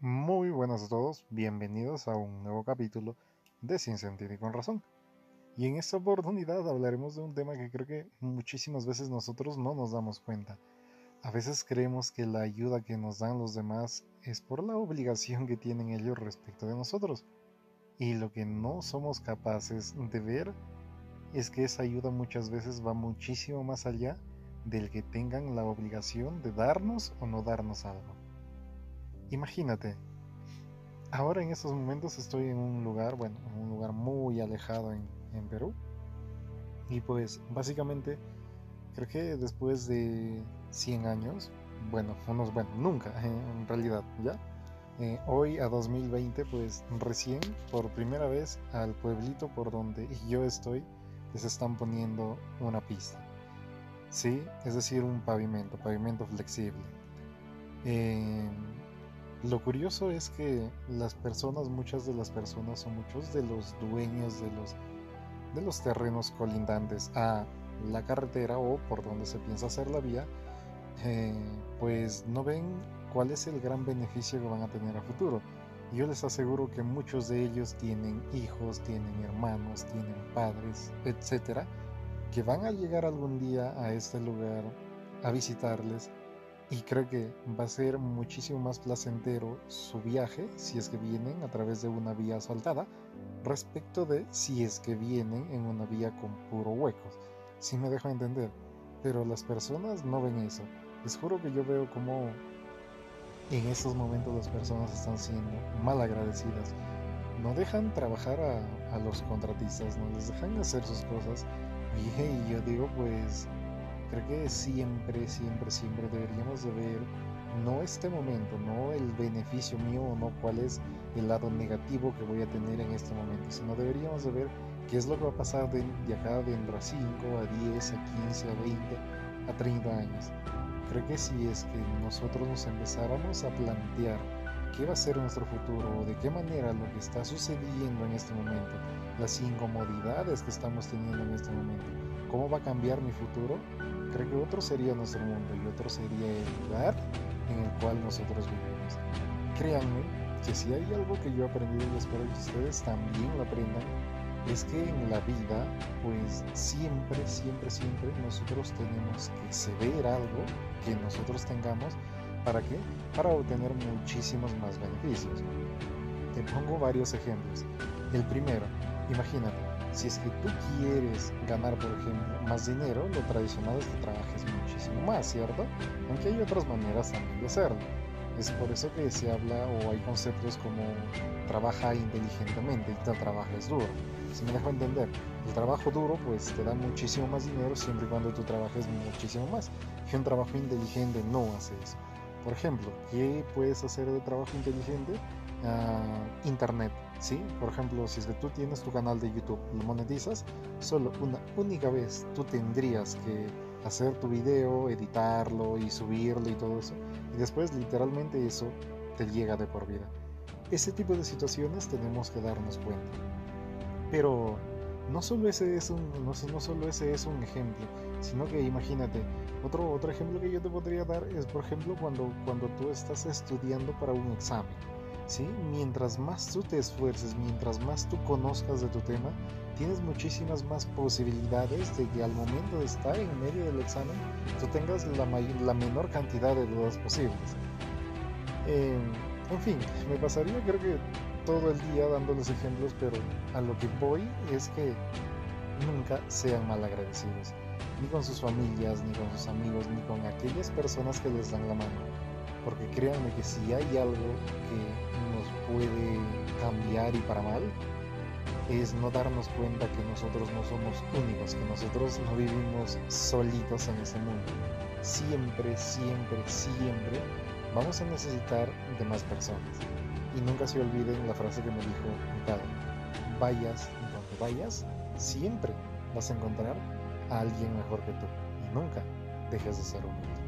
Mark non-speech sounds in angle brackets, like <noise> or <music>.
Muy buenas a todos, bienvenidos a un nuevo capítulo de Sin Sentido y con Razón. Y en esta oportunidad hablaremos de un tema que creo que muchísimas veces nosotros no nos damos cuenta. A veces creemos que la ayuda que nos dan los demás es por la obligación que tienen ellos respecto de nosotros. Y lo que no somos capaces de ver es que esa ayuda muchas veces va muchísimo más allá del que tengan la obligación de darnos o no darnos algo. Imagínate, ahora en estos momentos estoy en un lugar, bueno, en un lugar muy alejado en, Perú. Y pues básicamente creo que después de 100 años, bueno, unos, bueno, nunca <laughs> en realidad, ¿ya? Eh, hoy a 2020, pues recién, por primera vez, al pueblito por donde yo estoy, les están poniendo una pista. Sí, es decir, un pavimento, pavimento flexible. Eh, lo curioso es que las personas, muchas de las personas o muchos de los dueños de los, de los terrenos colindantes a la carretera o por donde se piensa hacer la vía, eh, pues no ven cuál es el gran beneficio que van a tener a futuro. Yo les aseguro que muchos de ellos tienen hijos, tienen hermanos, tienen padres, etcétera, que van a llegar algún día a este lugar a visitarles y creo que va a ser muchísimo más placentero su viaje si es que vienen a través de una vía asfaltada respecto de si es que vienen en una vía con puro huecos. Si me dejo entender, pero las personas no ven eso. Les juro que yo veo como en estos momentos las personas están siendo mal agradecidas. No dejan trabajar a, a los contratistas, no les dejan hacer sus cosas. Y yo digo, pues creo que siempre, siempre, siempre deberíamos de ver no este momento, no el beneficio mío no cuál es el lado negativo que voy a tener en este momento, sino deberíamos de ver qué es lo que va a pasar de, acá dentro a 5, a 10, a 15, a 20, a 30 años. Creo que si es que nosotros nos empezáramos a plantear qué va a ser nuestro futuro o de qué manera lo que está sucediendo en este momento, las incomodidades que estamos teniendo en este momento, cómo va a cambiar mi futuro, creo que otro sería nuestro mundo y otro sería el lugar en el cual nosotros vivimos. Créanme que si hay algo que yo he aprendido y espero que ustedes también lo aprendan, es que en la vida, pues siempre, siempre, siempre nosotros tenemos que ceder algo que nosotros tengamos. ¿Para qué? Para obtener muchísimos más beneficios. Te pongo varios ejemplos. El primero, imagínate, si es que tú quieres ganar, por ejemplo, más dinero, lo tradicional es que trabajes muchísimo más, ¿cierto? Aunque hay otras maneras también de hacerlo. Es por eso que se habla o hay conceptos como trabaja inteligentemente y no trabajes duro. Si me dejo entender, el trabajo duro pues te da muchísimo más dinero siempre y cuando tú trabajes muchísimo más. Que un trabajo inteligente no hace eso. Por ejemplo, ¿qué puedes hacer de trabajo inteligente? internet. ¿Sí? Por ejemplo, si es que tú tienes tu canal de YouTube, lo monetizas, solo una única vez tú tendrías que hacer tu video, editarlo y subirlo y todo eso. Y después literalmente eso te llega de por vida. Ese tipo de situaciones tenemos que darnos cuenta. Pero no solo ese es un, no, no solo ese es un ejemplo, sino que imagínate, otro, otro ejemplo que yo te podría dar es, por ejemplo, cuando, cuando tú estás estudiando para un examen. Mientras más tú te esfuerces, mientras más tú conozcas de tu tema, tienes muchísimas más posibilidades de que al momento de estar en medio del examen tú tengas la, la menor cantidad de dudas posibles. Em, en fin, me pasaría creo que todo el día dándoles ejemplos, pero a lo que voy es que nunca sean mal agradecidos, ni con sus familias, ni con sus amigos, ni con aquellas personas que les dan la mano porque créanme que si hay algo que puede cambiar y para mal, es no darnos cuenta que nosotros no somos únicos, que nosotros no vivimos solitos en ese mundo. Siempre, siempre, siempre vamos a necesitar de más personas. Y nunca se olviden la frase que me dijo mi padre. Vayas donde vayas, siempre vas a encontrar a alguien mejor que tú. Y nunca dejes de ser humilde.